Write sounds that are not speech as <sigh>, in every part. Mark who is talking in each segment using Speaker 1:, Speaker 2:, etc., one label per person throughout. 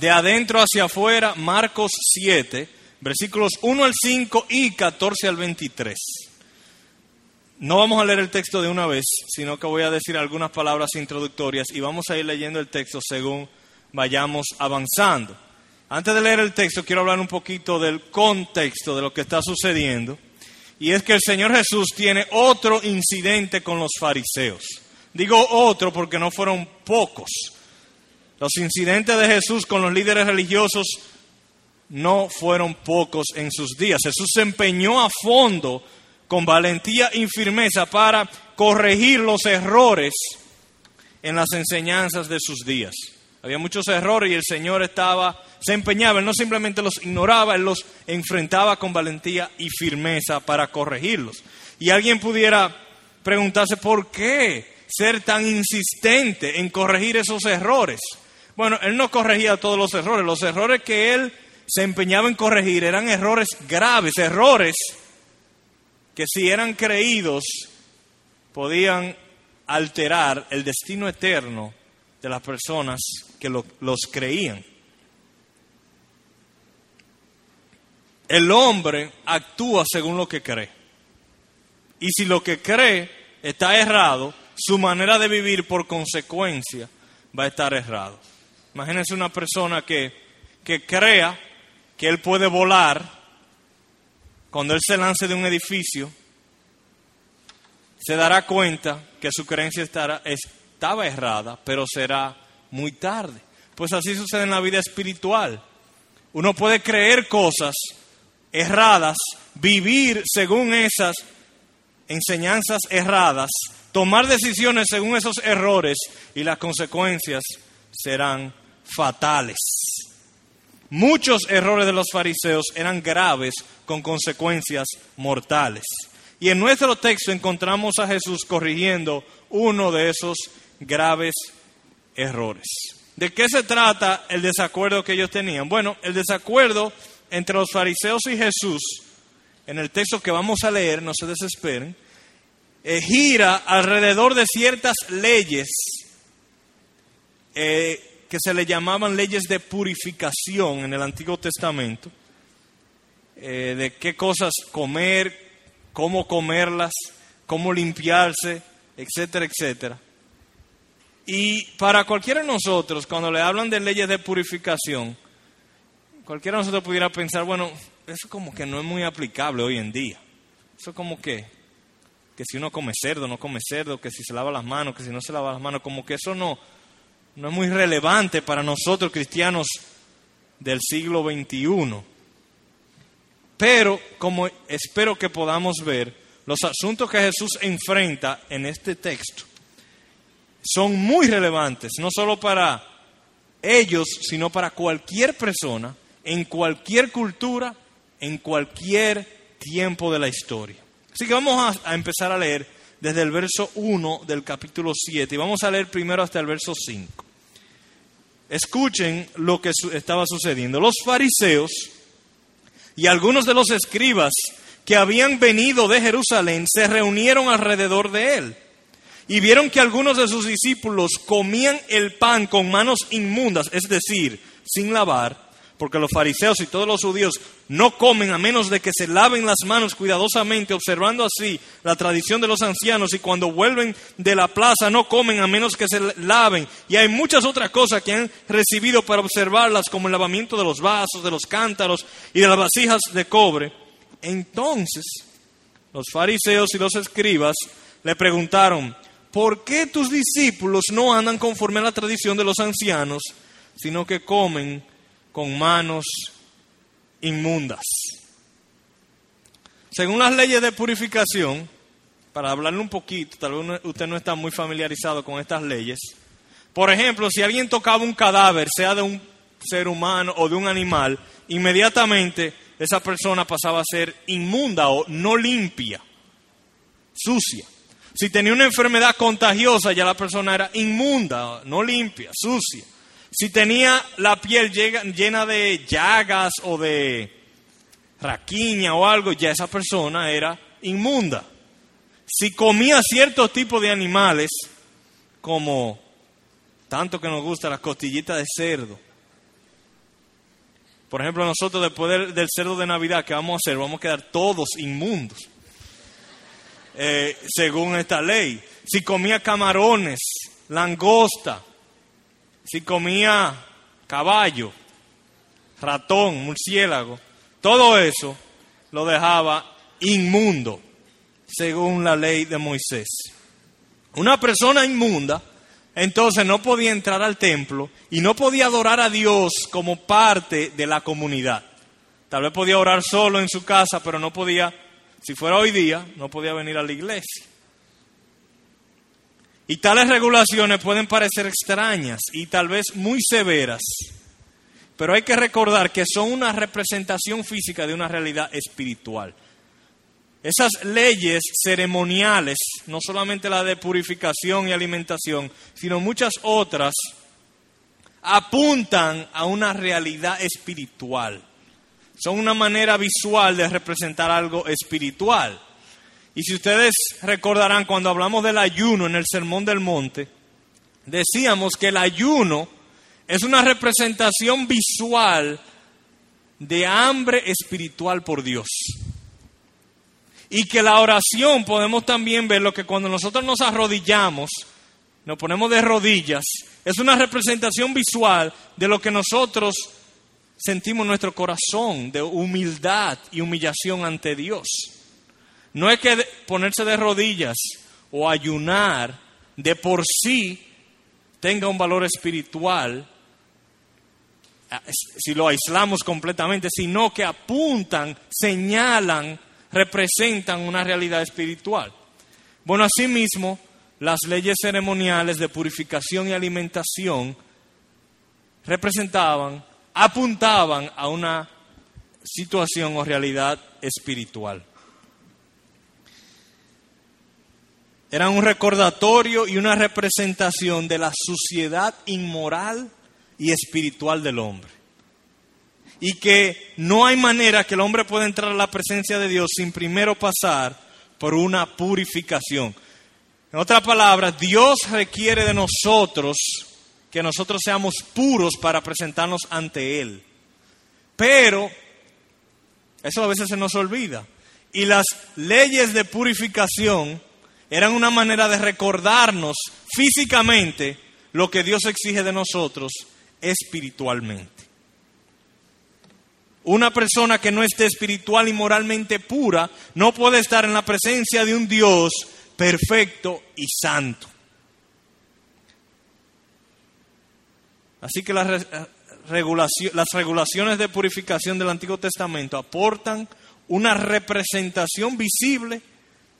Speaker 1: de adentro hacia afuera, Marcos 7, versículos 1 al 5 y 14 al 23. No vamos a leer el texto de una vez, sino que voy a decir algunas palabras introductorias y vamos a ir leyendo el texto según vayamos avanzando. Antes de leer el texto, quiero hablar un poquito del contexto de lo que está sucediendo. Y es que el Señor Jesús tiene otro incidente con los fariseos. Digo otro porque no fueron pocos. Los incidentes de Jesús con los líderes religiosos no fueron pocos en sus días. Jesús se empeñó a fondo, con valentía y firmeza, para corregir los errores en las enseñanzas de sus días. Había muchos errores y el Señor estaba, se empeñaba, Él no simplemente los ignoraba, Él los enfrentaba con valentía y firmeza para corregirlos. Y alguien pudiera preguntarse por qué ser tan insistente en corregir esos errores. Bueno, Él no corregía todos los errores, los errores que Él se empeñaba en corregir eran errores graves, errores que si eran creídos podían alterar el destino eterno de las personas que los creían. El hombre actúa según lo que cree. Y si lo que cree está errado, su manera de vivir por consecuencia va a estar errado. Imagínense una persona que, que crea que él puede volar cuando él se lance de un edificio, se dará cuenta que su creencia estará, estaba errada, pero será muy tarde. Pues así sucede en la vida espiritual. Uno puede creer cosas erradas, vivir según esas enseñanzas erradas, tomar decisiones según esos errores y las consecuencias serán fatales. Muchos errores de los fariseos eran graves con consecuencias mortales. Y en nuestro texto encontramos a Jesús corrigiendo uno de esos graves errores. ¿De qué se trata el desacuerdo que ellos tenían? Bueno, el desacuerdo entre los fariseos y Jesús, en el texto que vamos a leer, no se desesperen, eh, gira alrededor de ciertas leyes eh, que se le llamaban leyes de purificación en el Antiguo Testamento, eh, de qué cosas comer, cómo comerlas, cómo limpiarse, etcétera, etcétera. Y para cualquiera de nosotros, cuando le hablan de leyes de purificación, cualquiera de nosotros pudiera pensar, bueno, eso como que no es muy aplicable hoy en día. Eso como que, que si uno come cerdo, no come cerdo, que si se lava las manos, que si no se lava las manos, como que eso no, no es muy relevante para nosotros cristianos del siglo XXI. Pero, como espero que podamos ver, los asuntos que Jesús enfrenta en este texto son muy relevantes, no solo para ellos, sino para cualquier persona, en cualquier cultura, en cualquier tiempo de la historia. Así que vamos a, empezar a leer desde el verso 1 del capítulo 7 y vamos a leer primero hasta el verso 5. Escuchen lo que estaba sucediendo. Los fariseos y algunos de los escribas que habían venido de Jerusalén se reunieron alrededor de él y vieron que algunos de sus discípulos comían el pan con manos inmundas, es decir, sin lavar, porque los fariseos y todos los judíos no comen a menos de que se laven las manos cuidadosamente, observando así la tradición de los ancianos, y cuando vuelven de la plaza no comen a menos que se laven. Y hay muchas otras cosas que han recibido para observarlas, como el lavamiento de los vasos, de los cántaros y de las vasijas de cobre. Entonces, los fariseos y los escribas le preguntaron, ¿por qué tus discípulos no andan conforme a la tradición de los ancianos, sino que comen con manos inmundas? Según las leyes de purificación, para hablarle un poquito, tal vez usted no está muy familiarizado con estas leyes, por ejemplo, si alguien tocaba un cadáver, sea de un ser humano o de un animal, inmediatamente esa persona pasaba a ser inmunda o no limpia, sucia. Si tenía una enfermedad contagiosa, ya la persona era inmunda, no limpia, sucia. Si tenía la piel llena de llagas o de raquiña o algo, ya esa persona era inmunda. Si comía ciertos tipos de animales, como tanto que nos gusta las costillitas de cerdo, Por ejemplo, nosotros después del, cerdo de Navidad, ¿qué vamos a hacer? Vamos a quedar todos inmundos. Eh, según esta ley. Si comía camarones, langosta, si comía caballo, ratón, murciélago, todo eso lo dejaba inmundo, según la ley de Moisés. Una persona inmunda, entonces no podía entrar al templo y no podía adorar a Dios como parte de la comunidad. Tal vez podía orar solo en su casa, pero no podía, si fuera hoy día, no podía venir a la iglesia. Y tales regulaciones pueden parecer extrañas y tal vez muy severas, pero hay que recordar que son una representación física de una realidad espiritual. Esas leyes ceremoniales, no solamente la de purificación y alimentación, sino muchas otras, apuntan a una realidad espiritual. Son una manera visual de representar algo espiritual. Y si ustedes recordarán, cuando hablamos del ayuno en el Sermón del Monte, decíamos que el ayuno es una representación visual de hambre espiritual por Dios. Y que la oración podemos también ver lo que cuando nosotros nos arrodillamos, nos ponemos de rodillas, es una representación visual de lo que nosotros sentimos en nuestro corazón, de humildad y humillación ante Dios. No es que ponerse de rodillas o ayunar de por sí tenga un valor espiritual, si lo aislamos completamente, sino que apuntan, señalan representan una realidad espiritual. Bueno, asimismo, las leyes ceremoniales de purificación y alimentación representaban, apuntaban a una situación o realidad espiritual. Eran un recordatorio y una representación de la suciedad inmoral y espiritual del hombre y que no hay manera que el hombre pueda entrar a la presencia de Dios sin primero pasar por una purificación. En otras palabras, Dios requiere de nosotros que nosotros seamos puros para presentarnos ante Él. Pero eso a veces se nos olvida. Y las leyes de purificación eran una manera de recordarnos físicamente lo que Dios exige de nosotros espiritualmente. Una persona que no esté espiritual y moralmente pura no puede estar en la presencia de un Dios perfecto y santo. Así que las, regulaciones de purificación del Antiguo Testamento aportan una representación visible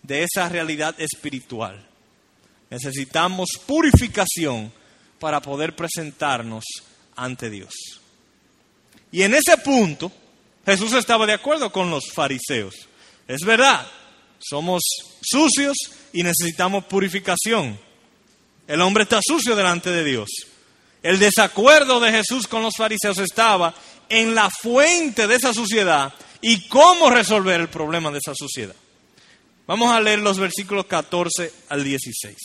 Speaker 1: de esa realidad espiritual. Necesitamos purificación para poder presentarnos ante Dios. Y en ese punto, Jesús estaba de acuerdo con los fariseos. Es verdad, somos sucios y necesitamos purificación. El hombre está sucio delante de Dios. El desacuerdo de Jesús con los fariseos estaba en la fuente de esa suciedad y cómo resolver el problema de esa suciedad. Vamos a leer los versículos 14 al 16.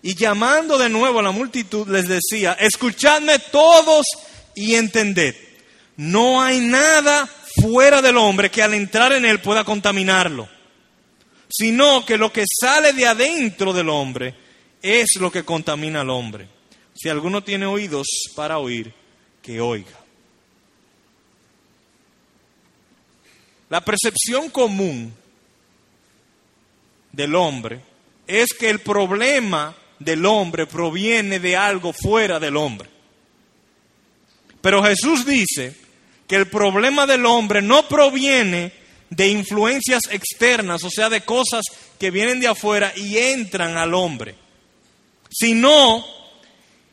Speaker 1: Y llamando de nuevo a la multitud les decía, escuchadme todos y entended, no hay nada fuera del hombre que al entrar en él pueda contaminarlo, sino que lo que sale de adentro del hombre es lo que contamina al hombre. Si alguno tiene oídos para oír, que oiga. La percepción común del hombre es que el problema del hombre proviene de algo fuera del hombre. Pero Jesús dice que el problema del hombre no proviene de influencias externas, o sea, de cosas que vienen de afuera y entran al hombre, sino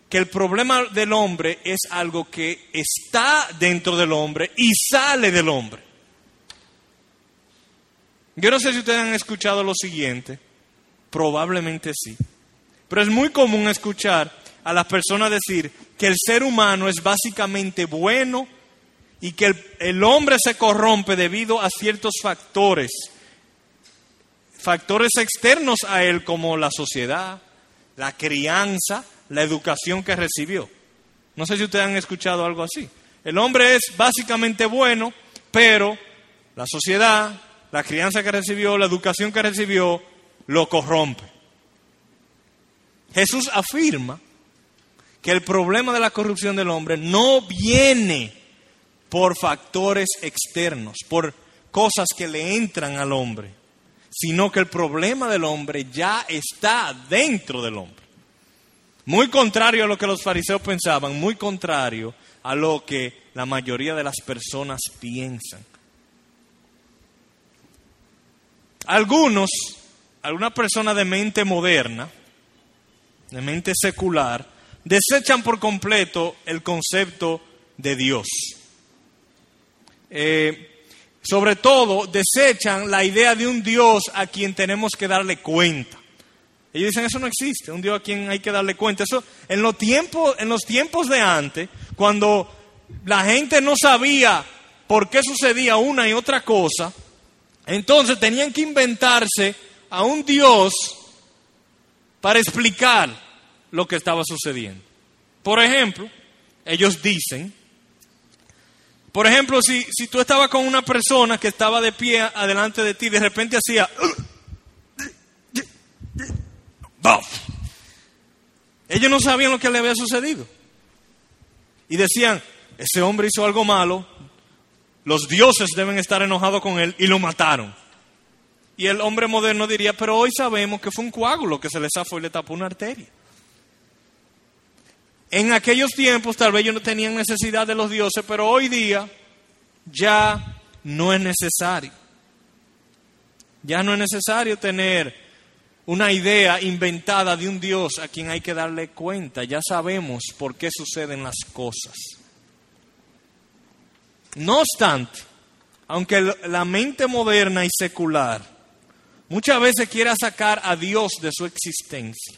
Speaker 1: que el problema del hombre es algo que está dentro del hombre y sale del hombre. Yo no sé si ustedes han escuchado lo siguiente, probablemente sí, pero es muy común escuchar a las personas decir que el ser humano es básicamente bueno y que el, hombre se corrompe debido a ciertos factores, factores externos a él como la sociedad, la crianza, la educación que recibió. No sé si ustedes han escuchado algo así. El hombre es básicamente bueno, pero la sociedad, la crianza que recibió, la educación que recibió, lo corrompe. Jesús afirma que el problema de la corrupción del hombre no viene por factores externos, por cosas que le entran al hombre, sino que el problema del hombre ya está dentro del hombre. Muy contrario a lo que los fariseos pensaban, muy contrario a lo que la mayoría de las personas piensan. Algunos, algunas personas de mente moderna, de mente secular, desechan por completo el concepto de Dios. Eh, sobre todo, desechan la idea de un Dios a quien tenemos que darle cuenta. Ellos dicen, eso no existe, un Dios a quien hay que darle cuenta. Eso, en los tiempos de antes, cuando la gente no sabía por qué sucedía una y otra cosa, entonces tenían que inventarse a un Dios para explicar lo que estaba sucediendo. Por ejemplo, ellos dicen, por ejemplo, si, si tú estabas con una persona que estaba de pie adelante de ti, de repente hacía... Ellos no sabían lo que le había sucedido. Y decían, ese hombre hizo algo malo, los dioses deben estar enojados con él y lo mataron. Y el hombre moderno diría, pero hoy sabemos que fue un coágulo que se le zafó y le tapó una arteria. En aquellos tiempos tal vez ellos no tenían necesidad de los dioses, pero hoy día ya no es necesario. Ya no es necesario tener una idea inventada de un Dios a quien hay que darle cuenta. Ya sabemos por qué suceden las cosas. No obstante, aunque la mente moderna y secular muchas veces quiera sacar a Dios de su existencia,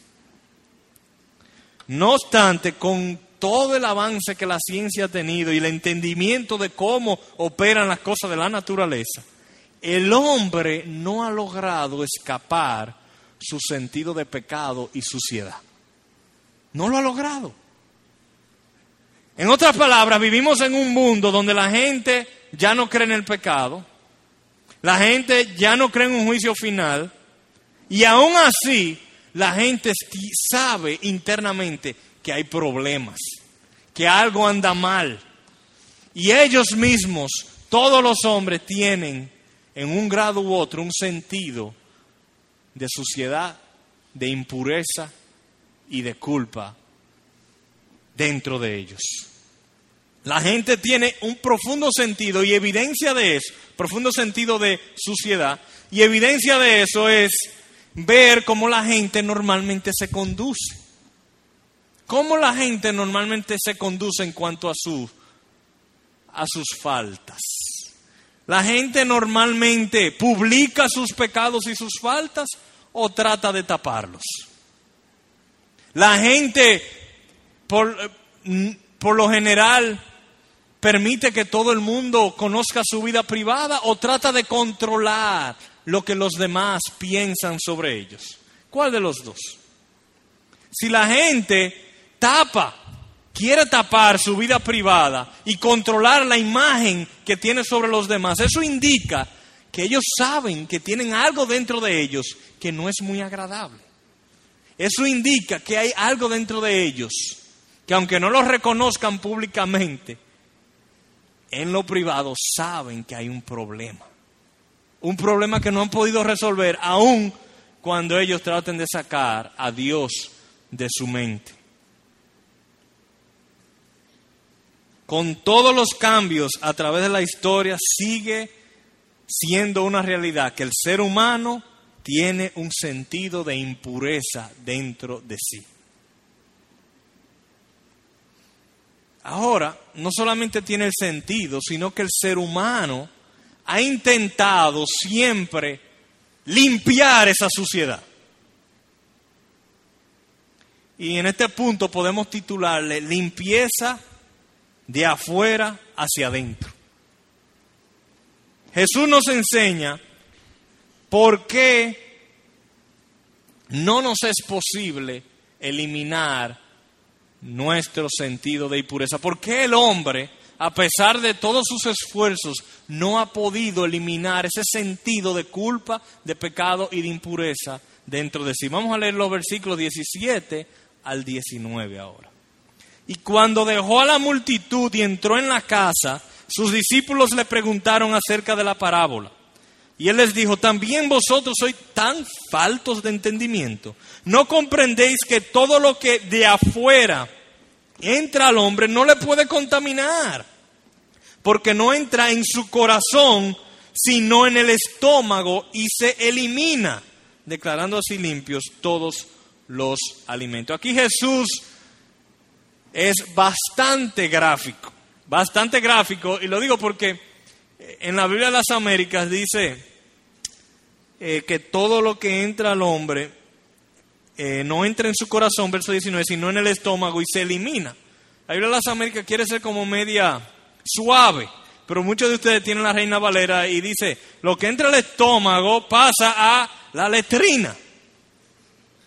Speaker 1: no obstante, con todo el avance que la ciencia ha tenido y el entendimiento de cómo operan las cosas de la naturaleza, el hombre no ha logrado escapar su sentido de pecado y suciedad. No lo ha logrado. En otras palabras, vivimos en un mundo donde la gente ya no cree en el pecado, la gente ya no cree en un juicio final, y aún así la gente sabe internamente que hay problemas, que algo anda mal. Y ellos mismos, todos los hombres, tienen en un grado u otro un sentido de suciedad, de impureza y de culpa dentro de ellos. La gente tiene un profundo sentido y evidencia de eso, profundo sentido de suciedad, y evidencia de eso es ver cómo la gente normalmente se conduce. Cómo la gente normalmente se conduce en cuanto a, su, a sus faltas. La gente normalmente publica sus pecados y sus faltas o trata de taparlos. La gente, por, por lo general, permite que todo el mundo conozca su vida privada o trata de controlar lo que los demás piensan sobre ellos. ¿Cuál de los dos? Si la gente tapa, quiere tapar su vida privada y controlar la imagen que tiene sobre los demás, eso indica que ellos saben que tienen algo dentro de ellos que no es muy agradable. Eso indica que hay algo dentro de ellos que aunque no lo reconozcan públicamente, en lo privado saben que hay un problema un problema que no han podido resolver, aun cuando ellos traten de sacar a Dios de su mente. Con todos los cambios a través de la historia sigue siendo una realidad que el ser humano tiene un sentido de impureza dentro de sí. Ahora, no solamente tiene el sentido, sino que el ser humano ha intentado siempre limpiar esa suciedad. Y en este punto podemos titularle limpieza de afuera hacia adentro. Jesús nos enseña por qué no nos es posible eliminar nuestro sentido de impureza. ¿Por qué el hombre a pesar de todos sus esfuerzos, no ha podido eliminar ese sentido de culpa, de pecado y de impureza dentro de sí. Vamos a leer los versículos 17 al 19 ahora. Y cuando dejó a la multitud y entró en la casa, sus discípulos le preguntaron acerca de la parábola. Y él les dijo, también vosotros sois tan faltos de entendimiento. ¿No comprendéis que todo lo que de afuera entra al hombre no le puede contaminar? Porque no entra en su corazón, sino en el estómago y se elimina, declarando así limpios todos los alimentos. Aquí Jesús es bastante gráfico, bastante gráfico, y lo digo porque en la Biblia de las Américas dice eh, que todo lo que entra al hombre eh, no entra en su corazón, verso 19, sino en el estómago y se elimina. La Biblia de las Américas quiere ser como media suave, pero muchos de ustedes tienen la Reina Valera y dice, lo que entra al estómago pasa a la letrina,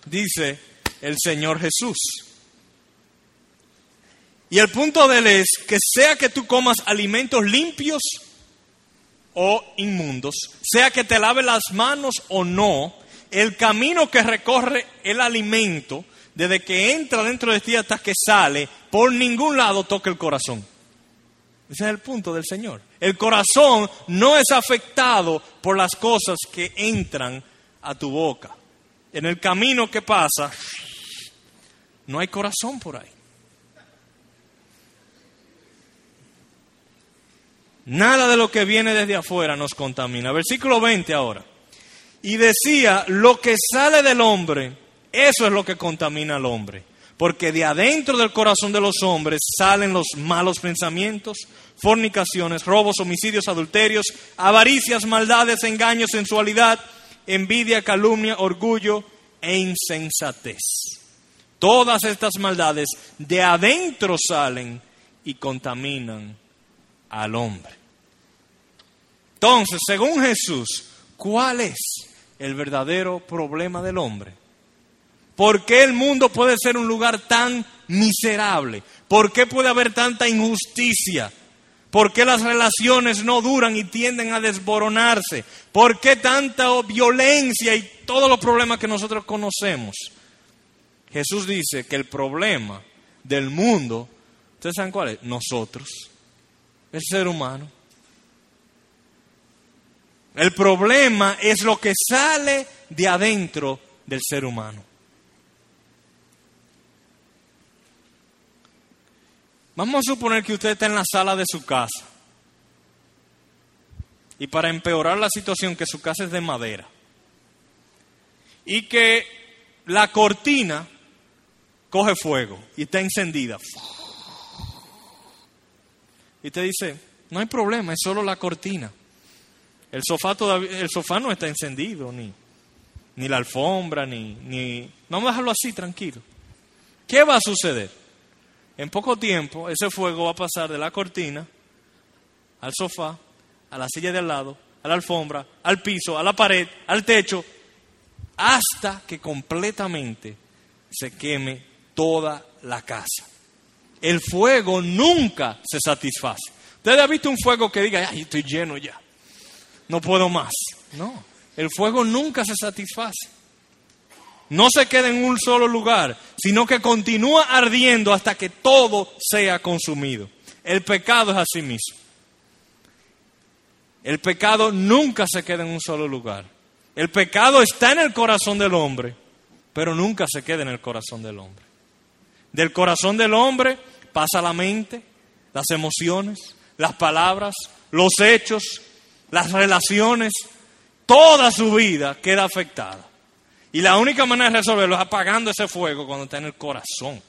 Speaker 1: dice el Señor Jesús. Y el punto de él es que sea que tú comas alimentos limpios o inmundos, sea que te lave las manos o no, el camino que recorre el alimento, desde que entra dentro de ti hasta que sale, por ningún lado toca el corazón. Ese es el punto del Señor. El corazón no es afectado por las cosas que entran a tu boca. En el camino que pasa, no hay corazón por ahí. Nada de lo que viene desde afuera nos contamina. Versículo 20 ahora. Y decía, lo que sale del hombre, eso es lo que contamina al hombre. Porque de adentro del corazón de los hombres salen los malos pensamientos, fornicaciones, robos, homicidios, adulterios, avaricias, maldades, engaños, sensualidad, envidia, calumnia, orgullo e insensatez. Todas estas maldades de adentro salen y contaminan al hombre. Entonces, según Jesús, ¿cuál es el verdadero problema del hombre? ¿Por qué el mundo puede ser un lugar tan miserable? ¿Por qué puede haber tanta injusticia? ¿Por qué las relaciones no duran y tienden a desboronarse? ¿Por qué tanta violencia y todos los problemas que nosotros conocemos? Jesús dice que el problema del mundo, ¿ustedes saben cuál es? Nosotros el ser humano. El problema es lo que sale de adentro del ser humano. Vamos a suponer que usted está en la sala de su casa. Y para empeorar la situación, que su casa es de madera. Y que la cortina coge fuego y está encendida. Y te dice, no hay problema, es solo la cortina. El sofá, todavía, el sofá no está encendido, ni, ni la alfombra, ni, ni... Vamos a dejarlo así, tranquilo. ¿Qué va a suceder? En poco tiempo, ese fuego va a pasar de la cortina al sofá, a la silla de al lado, a la alfombra, al piso, a la pared, al techo, hasta que completamente se queme toda la casa el fuego nunca se satisface. ¿Usted ha visto un fuego que diga, ay, estoy lleno ya, no puedo más? No, el fuego nunca se satisface. No se queda en un solo lugar, sino que continúa ardiendo hasta que todo sea consumido. El pecado es así mismo. El pecado nunca se queda en un solo lugar. El pecado está en el corazón del hombre, pero nunca se queda en el corazón del hombre. Del corazón del hombre pasa la mente, las emociones, las palabras, los hechos, las relaciones, toda su vida queda afectada. Y la única manera de resolverlo es apagando ese fuego cuando está en el corazón.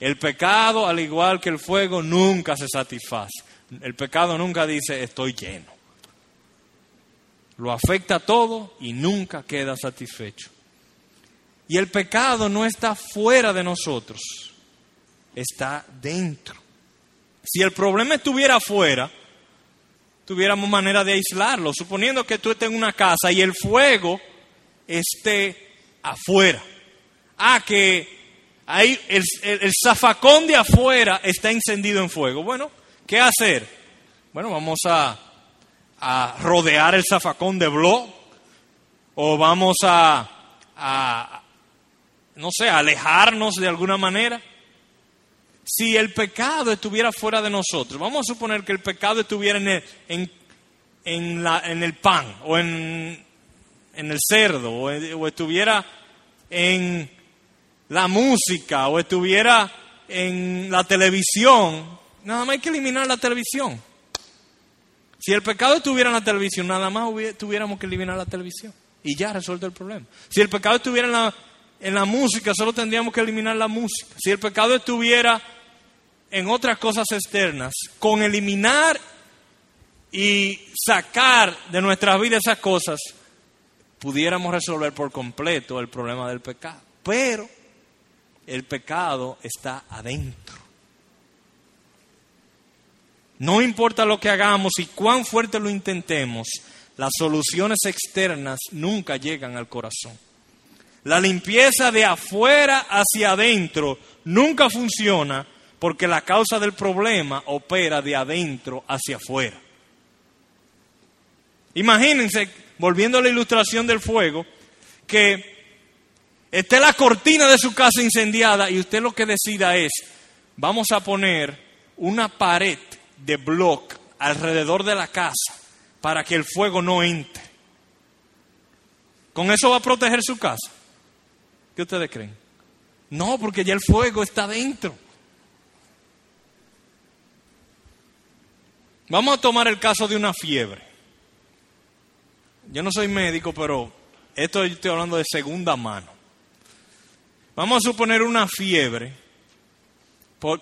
Speaker 1: El pecado, al igual que el fuego, nunca se satisface. El pecado nunca dice estoy lleno. Lo afecta todo y nunca queda satisfecho. Y el pecado no está fuera de nosotros está dentro. Si el problema estuviera afuera, tuviéramos manera de aislarlo, suponiendo que tú estés en una casa y el fuego esté afuera. Ah, que ahí el, el, zafacón de afuera está encendido en fuego. Bueno, ¿Qué hacer? Bueno, vamos a, a rodear el zafacón de blog o vamos a, a, no sé, alejarnos de alguna manera. Si el pecado estuviera fuera de nosotros, vamos a suponer que el pecado estuviera en el, en, en la, en el pan o en, en el cerdo o, estuviera en la música o estuviera en la televisión, nada más hay que eliminar la televisión. Si el pecado estuviera en la televisión, nada más tuviéramos que eliminar la televisión y ya resuelto el problema. Si el pecado estuviera en la, en la música, solo tendríamos que eliminar la música. Si el pecado estuviera en otras cosas externas, con eliminar y sacar de nuestras vidas esas cosas, pudiéramos resolver por completo el problema del pecado. Pero el pecado está adentro. No importa lo que hagamos y cuán fuerte lo intentemos, las soluciones externas nunca llegan al corazón. La limpieza de afuera hacia adentro nunca funciona porque la causa del problema opera de adentro hacia afuera. Imagínense, volviendo a la ilustración del fuego, que esté la cortina de su casa incendiada y usted lo que decida es, vamos a poner una pared de block alrededor de la casa para que el fuego no entre. ¿Con eso va a proteger su casa? ¿Qué ustedes creen? No, porque ya el fuego está dentro. Vamos a tomar el caso de una fiebre. Yo no soy médico, pero esto estoy hablando de segunda mano. Vamos a suponer una fiebre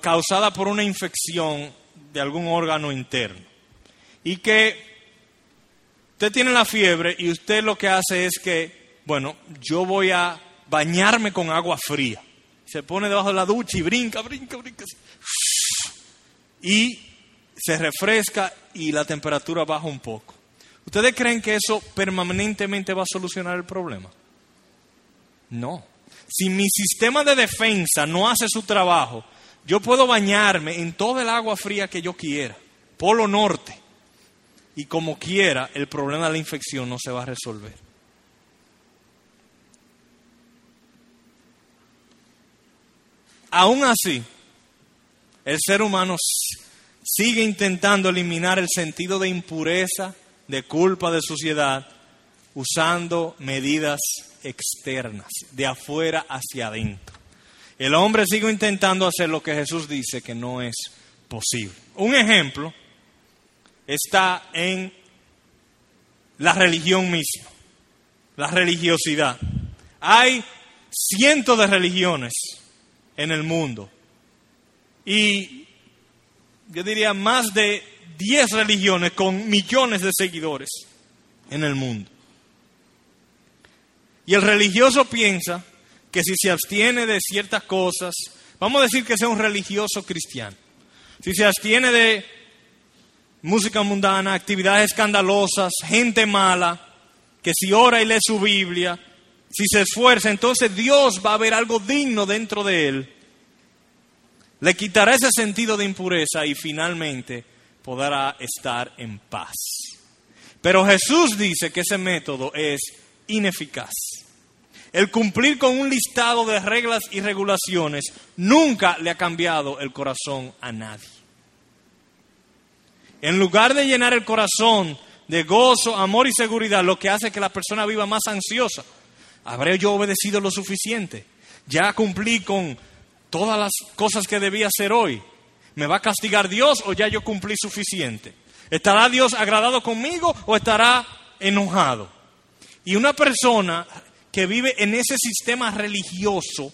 Speaker 1: causada por una infección de algún órgano interno. Y que usted tiene la fiebre y usted lo que hace es que, bueno, yo voy a bañarme con agua fría. Se pone debajo de la ducha y brinca, brinca, brinca. Y se refresca y la temperatura baja un poco. ¿Ustedes creen que eso permanentemente va a solucionar el problema? No. Si mi sistema de defensa no hace su trabajo, yo puedo bañarme en toda el agua fría que yo quiera, polo norte, y como quiera, el problema de la infección no se va a resolver. Aún así, el ser humano sigue intentando eliminar el sentido de impureza, de culpa, de suciedad, usando medidas externas, de afuera hacia adentro. El hombre sigue intentando hacer lo que Jesús dice que no es posible. Un ejemplo está en la religión misma, la religiosidad. Hay cientos de religiones en el mundo y yo diría más de 10 religiones con millones de seguidores en el mundo. Y el religioso piensa que si se abstiene de ciertas cosas, vamos a decir que sea un religioso cristiano, si se abstiene de música mundana, actividades escandalosas, gente mala, que si ora y lee su Biblia, si se esfuerza, entonces Dios va a ver algo digno dentro de él. Le quitará ese sentido de impureza y finalmente podrá estar en paz. Pero Jesús dice que ese método es ineficaz. El cumplir con un listado de reglas y regulaciones nunca le ha cambiado el corazón a nadie. En lugar de llenar el corazón de gozo, amor y seguridad, lo que hace que la persona viva más ansiosa. ¿Habré yo obedecido lo suficiente? ¿Ya cumplí con todas las cosas que debía hacer hoy? ¿Me va a castigar Dios o ya yo cumplí suficiente? ¿Estará Dios agradado conmigo o estará enojado? Y una persona que vive en ese sistema religioso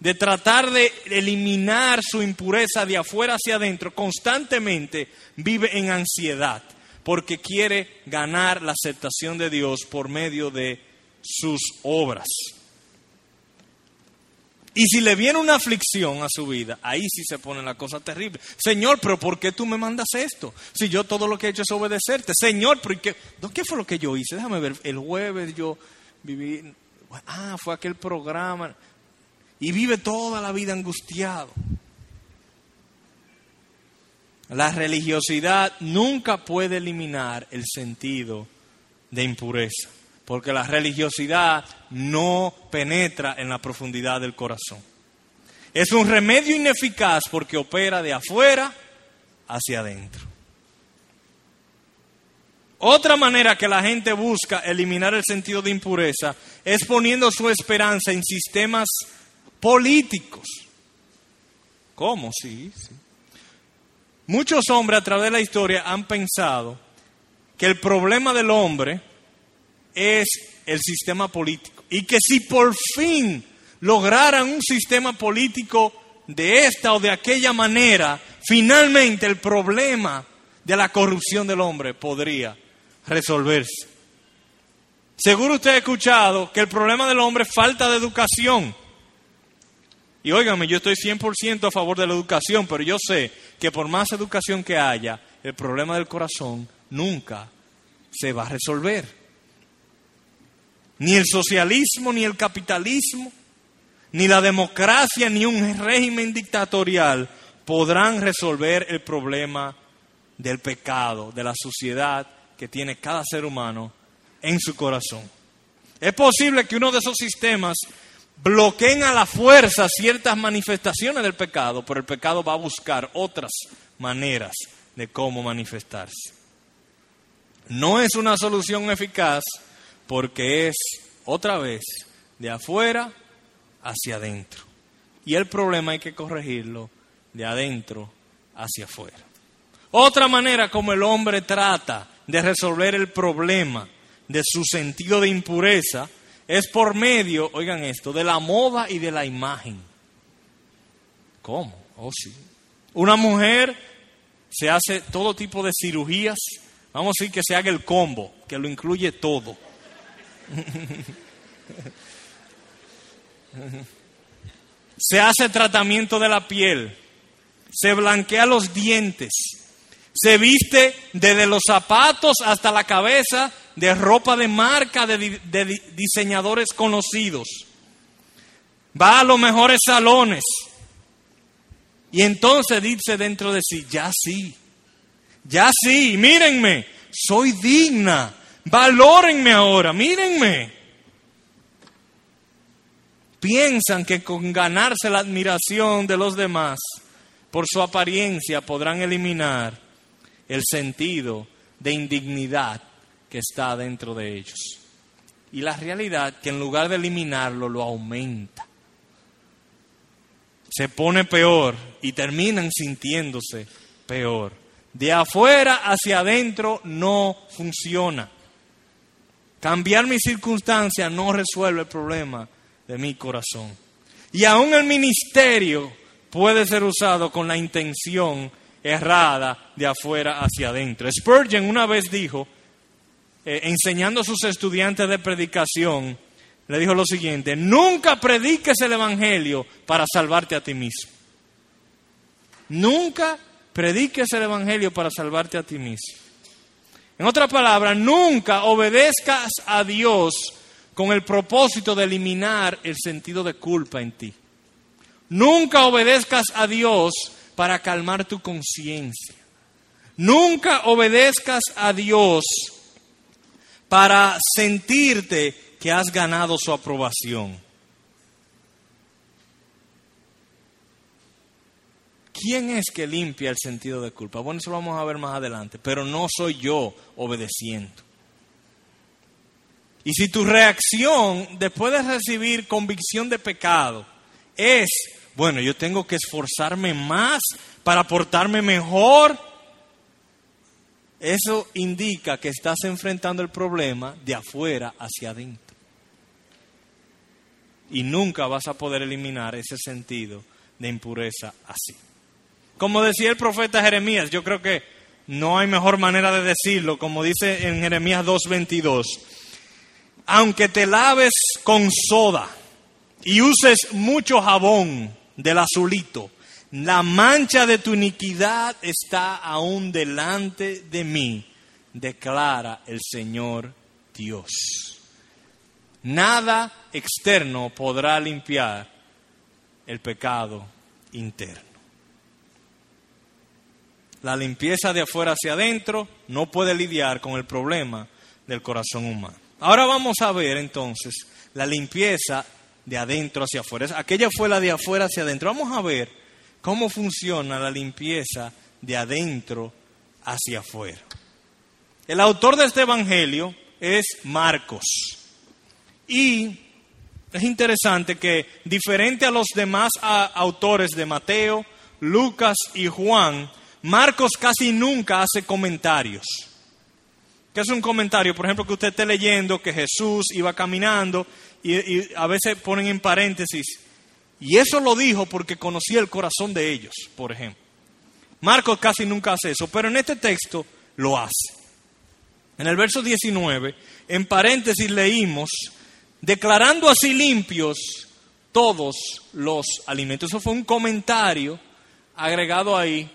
Speaker 1: de tratar de eliminar su impureza de afuera hacia adentro, constantemente vive en ansiedad porque quiere ganar la aceptación de Dios por medio de sus obras. Y si le viene una aflicción a su vida, ahí sí se pone la cosa terrible. Señor, pero ¿por qué tú me mandas esto? Si yo todo lo que he hecho es obedecerte. Señor, ¿pero qué, ¿qué fue lo que yo hice? Déjame ver, el jueves yo viví, ah, fue aquel programa. Y vive toda la vida angustiado. La religiosidad nunca puede eliminar el sentido de impureza, porque la religiosidad no penetra en la profundidad del corazón. Es un remedio ineficaz porque opera de afuera hacia adentro. Otra manera que la gente busca eliminar el sentido de impureza es poniendo su esperanza en sistemas políticos. ¿Cómo? Sí, sí. Muchos hombres a través de la historia han pensado que el problema del hombre es el sistema político y que si por fin lograran un sistema político de esta o de aquella manera, finalmente el problema de la corrupción del hombre podría resolverse. Seguro usted ha escuchado que el problema del hombre es falta de educación. Y óigame, yo estoy 100% a favor de la educación, pero yo sé que por más educación que haya, el problema del corazón nunca se va a resolver. Ni el socialismo, ni el capitalismo, ni la democracia, ni un régimen dictatorial podrán resolver el problema del pecado, de la suciedad que tiene cada ser humano en su corazón. Es posible que uno de esos sistemas bloqueen a la fuerza ciertas manifestaciones del pecado, pero el pecado va a buscar otras maneras de cómo manifestarse. No es una solución eficaz porque es otra vez de afuera hacia adentro. Y el problema hay que corregirlo de adentro hacia afuera. Otra manera como el hombre trata de resolver el problema de su sentido de impureza es por medio, oigan esto, de la moda y de la imagen. ¿Cómo? Oh, sí. Una mujer se hace todo tipo de cirugías. Vamos a decir que se haga el combo, que lo incluye todo. <laughs> se hace tratamiento de la piel, se blanquea los dientes, se viste desde los zapatos hasta la cabeza de ropa de marca de, diseñadores conocidos. Va a los mejores salones. Y entonces dice dentro de sí, ya sí, ya sí, mírenme, soy digna, valórenme ahora, mírenme. Piensan que con ganarse la admiración de los demás por su apariencia podrán eliminar el sentido de indignidad que está dentro de ellos. Y la realidad que en lugar de eliminarlo, lo aumenta. Se pone peor y terminan sintiéndose peor. De afuera hacia adentro no funciona. Cambiar mi circunstancia no resuelve el problema de mi corazón. Y aún el ministerio puede ser usado con la intención errada de afuera hacia adentro. Spurgeon una vez dijo, eh, enseñando a sus estudiantes de predicación, le dijo lo siguiente, nunca prediques el Evangelio para salvarte a ti mismo. Nunca prediques el Evangelio para salvarte a ti mismo. En otras palabras, nunca obedezcas a Dios con el propósito de eliminar el sentido de culpa en ti. Nunca obedezcas a Dios para calmar tu conciencia. Nunca obedezcas a Dios para sentirte que has ganado su aprobación. ¿Quién es que limpia el sentido de culpa? Bueno, eso lo vamos a ver más adelante, pero no soy yo obedeciendo. Y si tu reacción después de recibir convicción de pecado es, bueno, yo tengo que esforzarme más para portarme mejor, eso indica que estás enfrentando el problema de afuera hacia adentro. Y nunca vas a poder eliminar ese sentido de impureza así. Como decía el profeta Jeremías, yo creo que no hay mejor manera de decirlo, como dice en Jeremías 2.22, aunque te laves con soda y uses mucho jabón del azulito, la mancha de tu iniquidad está aún delante de mí, declara el Señor Dios. Nada externo podrá limpiar el pecado interno. La limpieza de afuera hacia adentro no puede lidiar con el problema del corazón humano. Ahora vamos a ver entonces la limpieza de adentro hacia afuera. Aquella fue la de afuera hacia adentro. Vamos a ver cómo funciona la limpieza de adentro hacia afuera. El autor de este Evangelio es Marcos. Y es interesante que, diferente a los demás autores de Mateo, Lucas y Juan, Marcos casi nunca hace comentarios. ¿Qué es un comentario? Por ejemplo, que usted esté leyendo que Jesús iba caminando y, a veces ponen en paréntesis, y eso lo dijo porque conocía el corazón de ellos, por ejemplo. Marcos casi nunca hace eso, pero en este texto lo hace. En el verso 19, en paréntesis leímos, declarando así limpios todos los alimentos. Eso fue un comentario agregado ahí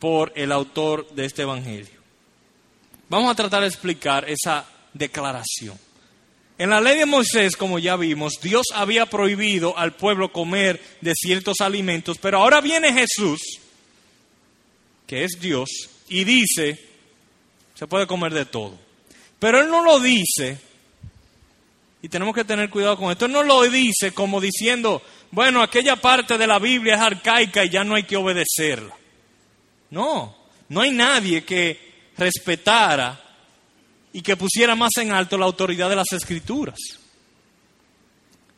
Speaker 1: por el autor de este Evangelio. Vamos a tratar de explicar esa declaración. En la ley de Moisés, como ya vimos, Dios había prohibido al pueblo comer de ciertos alimentos, pero ahora viene Jesús, que es Dios, y dice, se puede comer de todo. Pero Él no lo dice, y tenemos que tener cuidado con esto, Él no lo dice como diciendo, bueno, aquella parte de la Biblia es arcaica y ya no hay que obedecerla. No, no hay nadie que respetara y que pusiera más en alto la autoridad de las escrituras.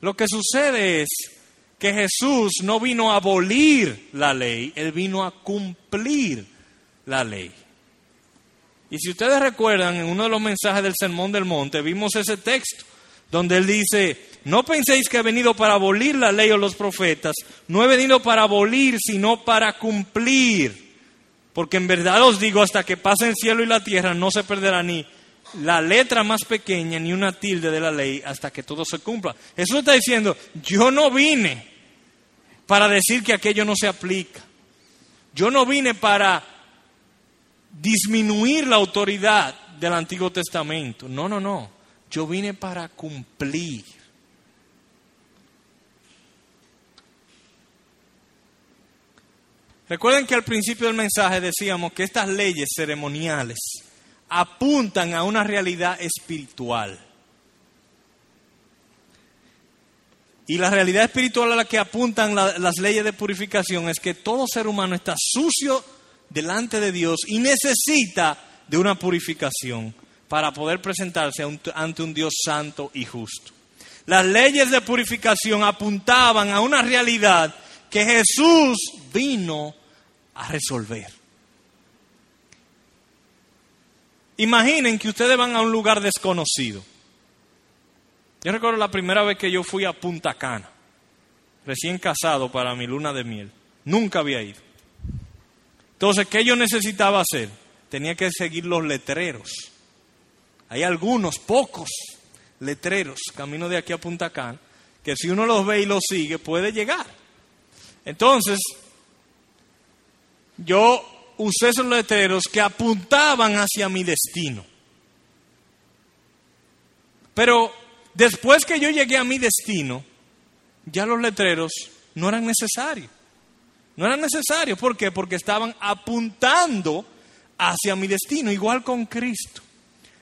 Speaker 1: Lo que sucede es que Jesús no vino a abolir la ley, Él vino a cumplir la ley. Y si ustedes recuerdan, en uno de los mensajes del Sermón del Monte vimos ese texto donde Él dice, no penséis que he venido para abolir la ley o los profetas, no he venido para abolir, sino para cumplir. Porque en verdad os digo, hasta que pase el cielo y la tierra, no se perderá ni la letra más pequeña ni una tilde de la ley hasta que todo se cumpla. Jesús está diciendo, yo no vine para decir que aquello no se aplica. Yo no vine para disminuir la autoridad del Antiguo Testamento. No, no, no. Yo vine para cumplir. Recuerden que al principio del mensaje decíamos que estas leyes ceremoniales apuntan a una realidad espiritual. Y la realidad espiritual a la que apuntan las leyes de purificación es que todo ser humano está sucio delante de Dios y necesita de una purificación para poder presentarse ante un Dios santo y justo. Las leyes de purificación apuntaban a una realidad que Jesús vino a resolver. Imaginen que ustedes van a un lugar desconocido. Yo recuerdo la primera vez que yo fui a Punta Cana, recién casado para mi luna de miel. Nunca había ido. Entonces, ¿qué yo necesitaba hacer? Tenía que seguir los letreros. Hay algunos, pocos letreros, camino de aquí a Punta Cana, que si uno los ve y los sigue, puede llegar. Entonces, yo usé esos letreros que apuntaban hacia mi destino. Pero después que yo llegué a mi destino, ya los letreros no eran necesarios. No eran necesarios. ¿Por qué? Porque estaban apuntando hacia mi destino, igual con Cristo.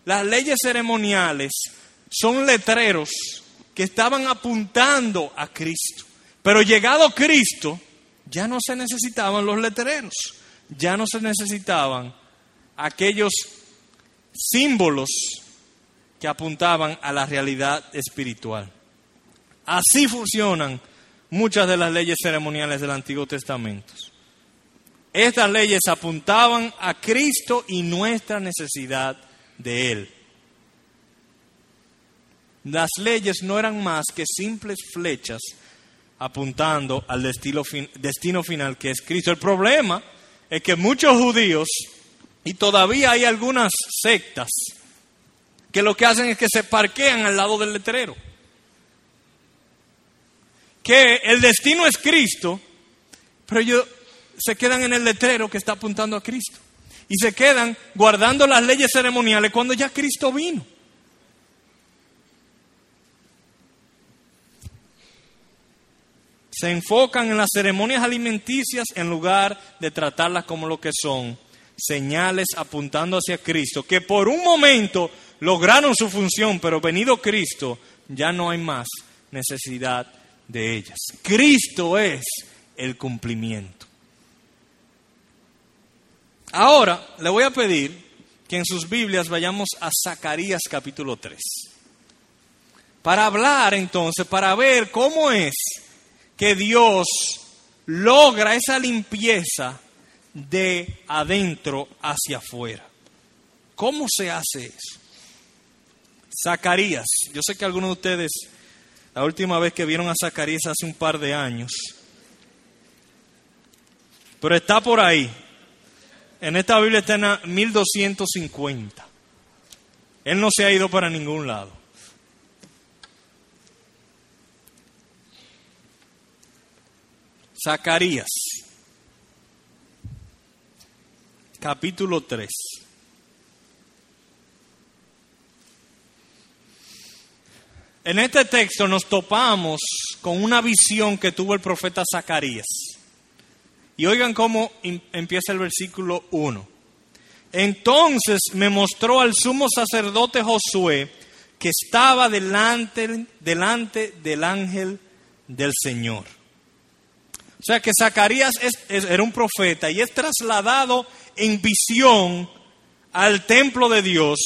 Speaker 1: Las leyes ceremoniales son letreros que estaban apuntando a Cristo. Pero llegado Cristo, ya no se necesitaban los letreros, ya no se necesitaban aquellos símbolos que apuntaban a la realidad espiritual. Así funcionan muchas de las leyes ceremoniales del Antiguo Testamento. Estas leyes apuntaban a Cristo y nuestra necesidad de Él. Las leyes no eran más que simples flechas apuntando al destino, destino final que es Cristo. El problema es que muchos judíos, y todavía hay algunas sectas, que lo que hacen es que se parquean al lado del letrero. Que el destino es Cristo, pero ellos se quedan en el letrero que está apuntando a Cristo. Y se quedan guardando las leyes ceremoniales cuando ya Cristo vino. Se enfocan en las ceremonias alimenticias en lugar de tratarlas como lo que son, señales apuntando hacia Cristo, que por un momento lograron su función, pero venido Cristo, ya no hay más necesidad de ellas. Cristo es el cumplimiento. Ahora le voy a pedir que en sus Biblias vayamos a Zacarías capítulo 3. Para hablar entonces, para ver cómo es que Dios logra esa limpieza de adentro hacia afuera. ¿Cómo se hace eso? Zacarías, yo sé que algunos de ustedes, la última vez que vieron a Zacarías hace un par de años, pero está por ahí. En esta Biblia está en 1250. Él no se ha ido para ningún lado. Zacarías, capítulo 3. En este texto nos topamos con una visión que tuvo el profeta Zacarías. Y oigan cómo em, empieza el versículo 1. Entonces me mostró al sumo sacerdote Josué que estaba delante, delante del ángel del Señor. O sea que Zacarías era un profeta y es trasladado en visión al templo de Dios.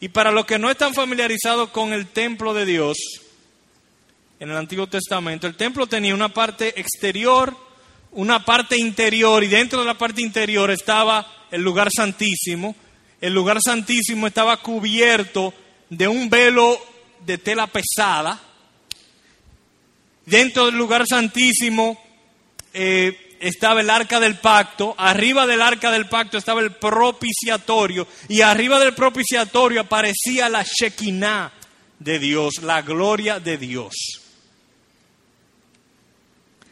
Speaker 1: Y para los que no están familiarizados con el templo de Dios, en el Antiguo Testamento, el templo tenía una parte exterior una parte interior y dentro de la parte interior estaba el lugar santísimo. El lugar santísimo estaba cubierto de un velo de tela pesada. Dentro del lugar santísimo eh, estaba el arca del pacto. Arriba del arca del pacto estaba el propiciatorio. Y arriba del propiciatorio aparecía la Shekinah de Dios, la gloria de Dios.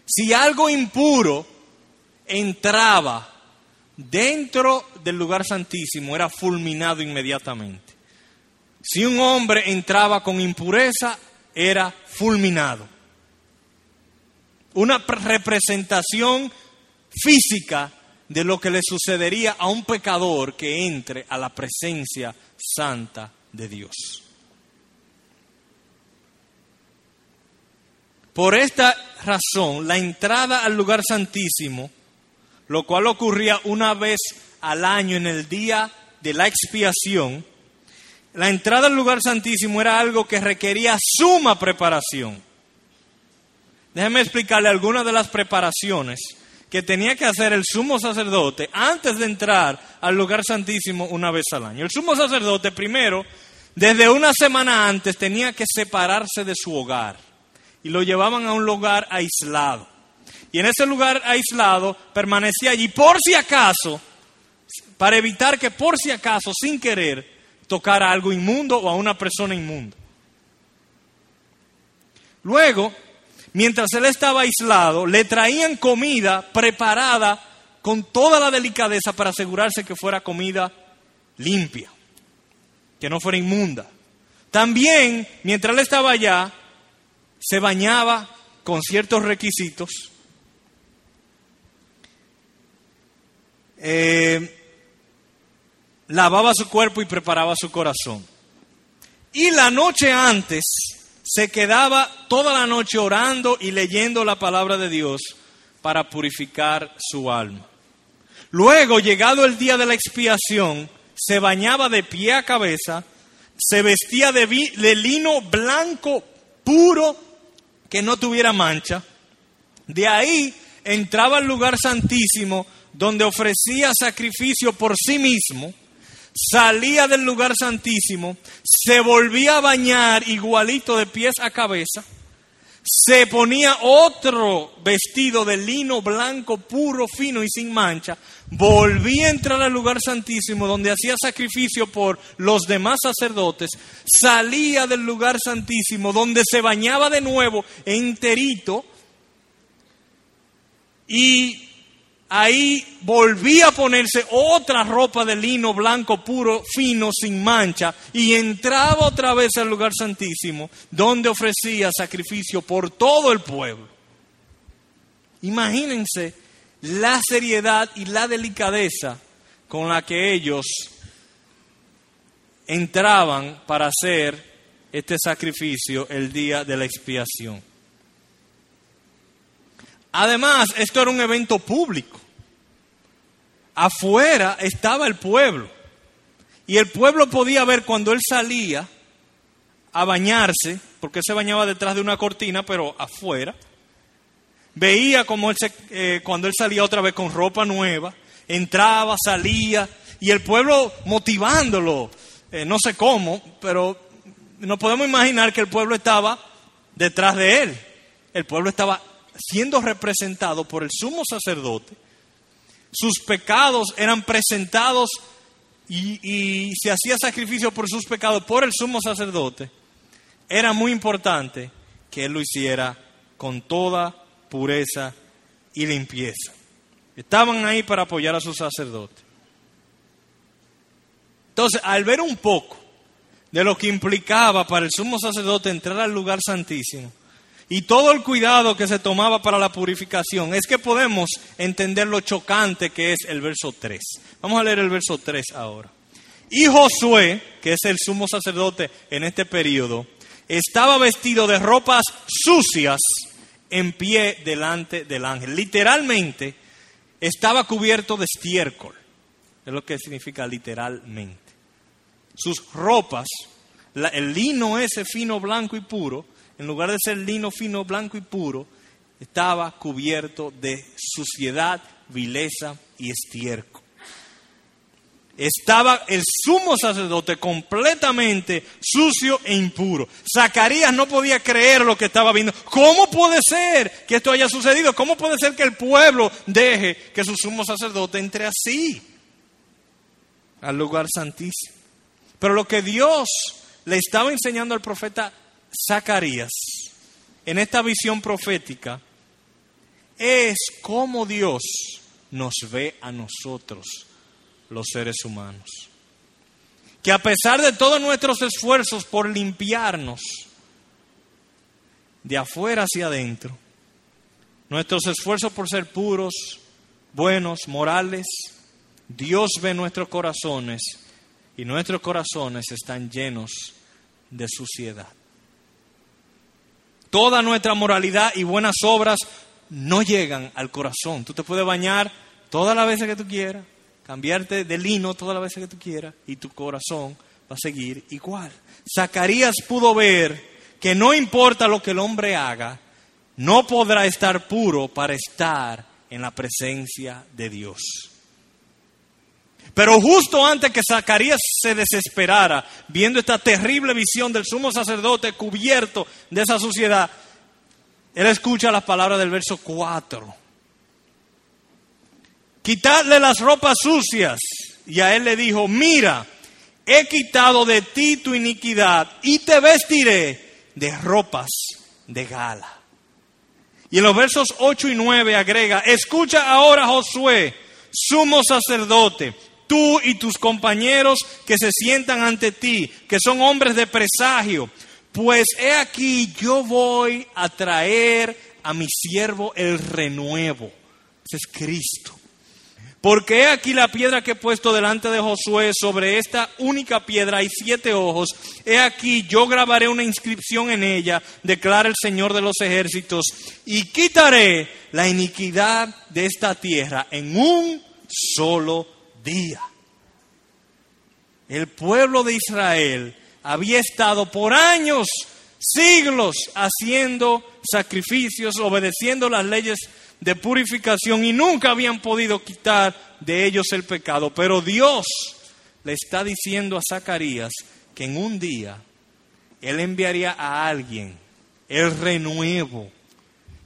Speaker 1: Si algo impuro entraba dentro del lugar santísimo, era fulminado inmediatamente. Si un hombre entraba con impureza, era fulminado. Una representación física de lo que le sucedería a un pecador que entre a la presencia santa de Dios. Por esta razón, la entrada al lugar santísimo, lo cual ocurría una vez al año en el día de la expiación, la entrada al lugar santísimo era algo que requería suma preparación. Déjeme explicarle algunas de las preparaciones que tenía que hacer el sumo sacerdote antes de entrar al lugar santísimo una vez al año. El sumo sacerdote primero, desde una semana antes, tenía que separarse de su hogar y lo llevaban a un lugar aislado. Y en ese lugar aislado permanecía allí por si acaso, para evitar que por si acaso, sin querer, tocara algo inmundo o a una persona inmunda. Luego, mientras él estaba aislado, le traían comida preparada con toda la delicadeza para asegurarse que fuera comida limpia, que no fuera inmunda. También, mientras él estaba allá, se bañaba con ciertos requisitos, eh, lavaba su cuerpo y preparaba su corazón. Y la noche antes se quedaba toda la noche orando y leyendo la palabra de Dios para purificar su alma. Luego, llegado el día de la expiación, se bañaba de pie a cabeza, se vestía de, de lino blanco puro que no tuviera mancha. De ahí entraba al lugar santísimo donde ofrecía sacrificio por sí mismo, salía del lugar santísimo, se volvía a bañar igualito de pies a cabeza, se ponía otro vestido de lino blanco, puro, fino y sin mancha, volvía a entrar al lugar santísimo donde hacía sacrificio por los demás sacerdotes, salía del lugar santísimo donde se bañaba de nuevo enterito y ahí volvía a ponerse otra ropa de lino blanco puro, fino, sin mancha, y entraba otra vez al lugar santísimo, donde ofrecía sacrificio por todo el pueblo. Imagínense la seriedad y la delicadeza con la que ellos entraban para hacer este sacrificio el día de la expiación. Además, esto era un evento público. Afuera estaba el pueblo. Y el pueblo podía ver cuando él salía a bañarse, porque se bañaba detrás de una cortina, pero afuera. Veía como él eh, cuando él salía otra vez con ropa nueva, entraba, salía, y el pueblo motivándolo, eh, no sé cómo, pero no podemos imaginar que el pueblo estaba detrás de él. El pueblo estaba siendo representado por el sumo sacerdote. Sus pecados eran presentados y, se hacía sacrificio por sus pecados por el sumo sacerdote. Era muy importante que él lo hiciera con toda pureza y limpieza. Estaban ahí para apoyar a su sacerdote. Entonces, al ver un poco de lo que implicaba para el sumo sacerdote entrar al lugar santísimo y todo el cuidado que se tomaba para la purificación, es que podemos entender lo chocante que es el verso 3. Vamos a leer el verso 3 ahora. Y Josué, que es el sumo sacerdote en este periodo, estaba vestido de ropas sucias en pie delante del ángel. Literalmente, estaba cubierto de estiércol. Es lo que significa literalmente sus ropas, el lino ese fino, blanco y puro, en lugar de ser lino fino, blanco y puro, estaba cubierto de suciedad, vileza y estiércol. Estaba el sumo sacerdote completamente sucio e impuro. Zacarías no podía creer lo que estaba viendo. ¿Cómo puede ser que esto haya sucedido? ¿Cómo puede ser que el pueblo deje que su sumo sacerdote entre así al lugar santísimo? Pero lo que Dios le estaba enseñando al profeta Zacarías en esta visión profética es cómo Dios nos ve a nosotros, los seres humanos. Que a pesar de todos nuestros esfuerzos por limpiarnos de afuera hacia adentro, nuestros esfuerzos por ser puros, buenos, morales, Dios ve nuestros corazones y nuestros corazones están llenos de suciedad. Toda nuestra moralidad y buenas obras no llegan al corazón. Tú te puedes bañar todas las veces que tú quieras, cambiarte de lino todas las veces que tú quieras y tu corazón va a seguir igual. Zacarías pudo ver que no importa lo que el hombre haga, no podrá estar puro para estar en la presencia de Dios. Pero justo antes que Zacarías se desesperara, viendo esta terrible visión del sumo sacerdote cubierto de esa suciedad, él escucha las palabras del verso 4. Quitadle las ropas sucias. Y a él le dijo, mira, he quitado de ti tu iniquidad y te vestiré de ropas de gala. Y en los versos 8 y 9 agrega, escucha ahora Josué, sumo sacerdote tú y tus compañeros que se sientan ante ti, que son hombres de presagio, pues he aquí yo voy a traer a mi siervo el renuevo. Ese es Cristo. Porque he aquí la piedra que he puesto delante de Josué, sobre esta única piedra hay siete ojos. He aquí yo grabaré una inscripción en ella, declara el Señor de los ejércitos, y quitaré la iniquidad de esta tierra en un solo día. El pueblo de Israel había estado por años, siglos, haciendo sacrificios, obedeciendo las leyes de purificación y nunca habían podido quitar de ellos el pecado. Pero Dios le está diciendo a Zacarías que en un día Él enviaría a alguien el renuevo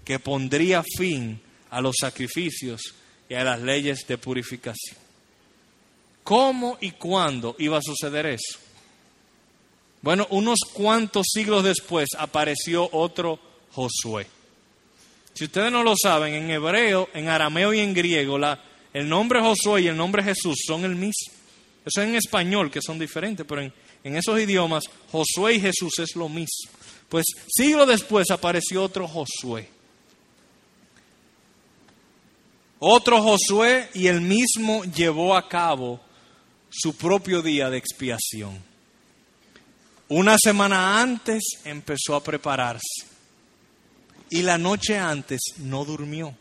Speaker 1: que pondría fin a los sacrificios y a las leyes de purificación. ¿Cómo y cuándo iba a suceder eso? Bueno, unos cuantos siglos después apareció otro Josué. Si ustedes no lo saben, en hebreo, en arameo y en griego, el nombre Josué y el nombre Jesús son el mismo. Eso es en español, que son diferentes, pero en, en esos idiomas, Josué y Jesús es lo mismo. Pues siglo después apareció otro Josué. Otro Josué y el mismo llevó a cabo su propio día de expiación. Una semana antes empezó a prepararse y la noche antes no durmió.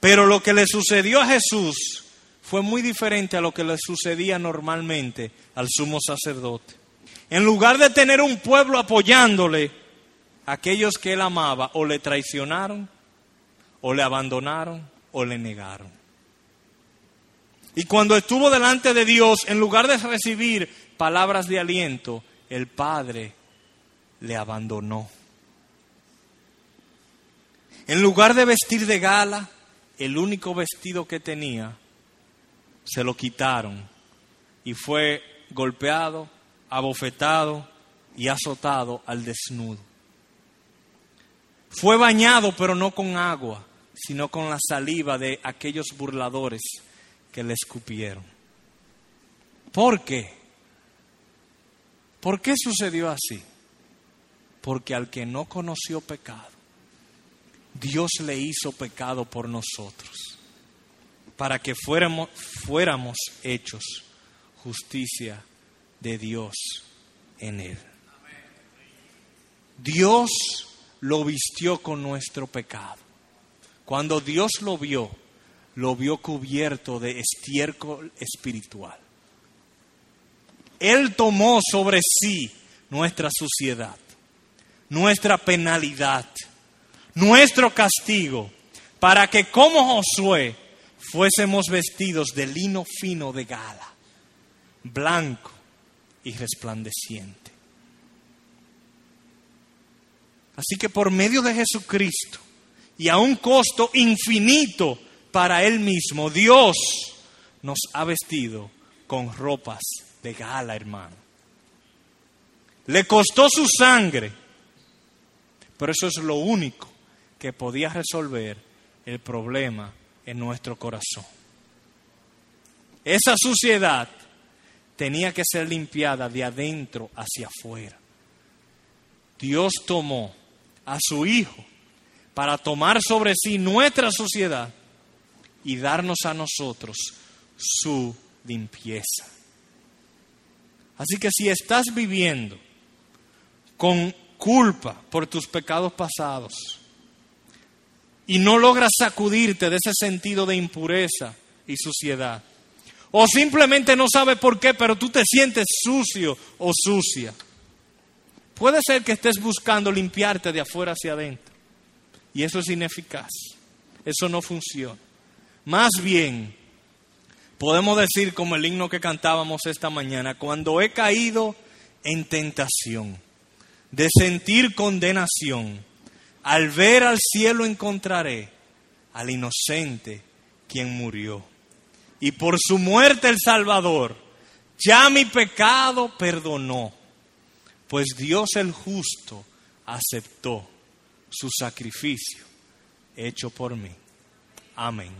Speaker 1: Pero lo que le sucedió a Jesús fue muy diferente a lo que le sucedía normalmente al sumo sacerdote. En lugar de tener un pueblo apoyándole, aquellos que él amaba o le traicionaron, o le abandonaron, o le negaron. Y cuando estuvo delante de Dios, en lugar de recibir palabras de aliento, el Padre le abandonó. En lugar de vestir de gala, el único vestido que tenía, se lo quitaron y fue golpeado, abofetado y azotado al desnudo. Fue bañado, pero no con agua, sino con la saliva de aquellos burladores que le escupieron. ¿Por qué? ¿Por qué sucedió así? Porque al que no conoció pecado, Dios le hizo pecado por nosotros, para que fuéramos, fuéramos hechos justicia de Dios en él. Dios lo vistió con nuestro pecado. Cuando Dios lo vio, lo vio cubierto de estiércol espiritual. Él tomó sobre sí nuestra suciedad, nuestra penalidad, nuestro castigo, para que como Josué fuésemos vestidos de lino fino de gala, blanco y resplandeciente. Así que por medio de Jesucristo, y a un costo infinito para Él mismo, Dios nos ha vestido con ropas de gala, hermano. Le costó su sangre, pero eso es lo único que podía resolver el problema en nuestro corazón. Esa suciedad tenía que ser limpiada de adentro hacia afuera. Dios tomó a su Hijo para tomar sobre sí nuestra sociedad y darnos a nosotros su limpieza. Así que si estás viviendo con culpa por tus pecados pasados y no logras sacudirte de ese sentido de impureza y suciedad, o simplemente no sabes por qué, pero tú te sientes sucio o sucia, puede ser que estés buscando limpiarte de afuera hacia adentro. Y eso es ineficaz. Eso no funciona. Más bien, podemos decir como el himno que cantábamos esta mañana, cuando he caído en tentación de sentir condenación, al ver al cielo encontraré al inocente quien murió. Y por su muerte el Salvador ya mi pecado perdonó, pues Dios el justo aceptó su sacrificio hecho por mí. Amén.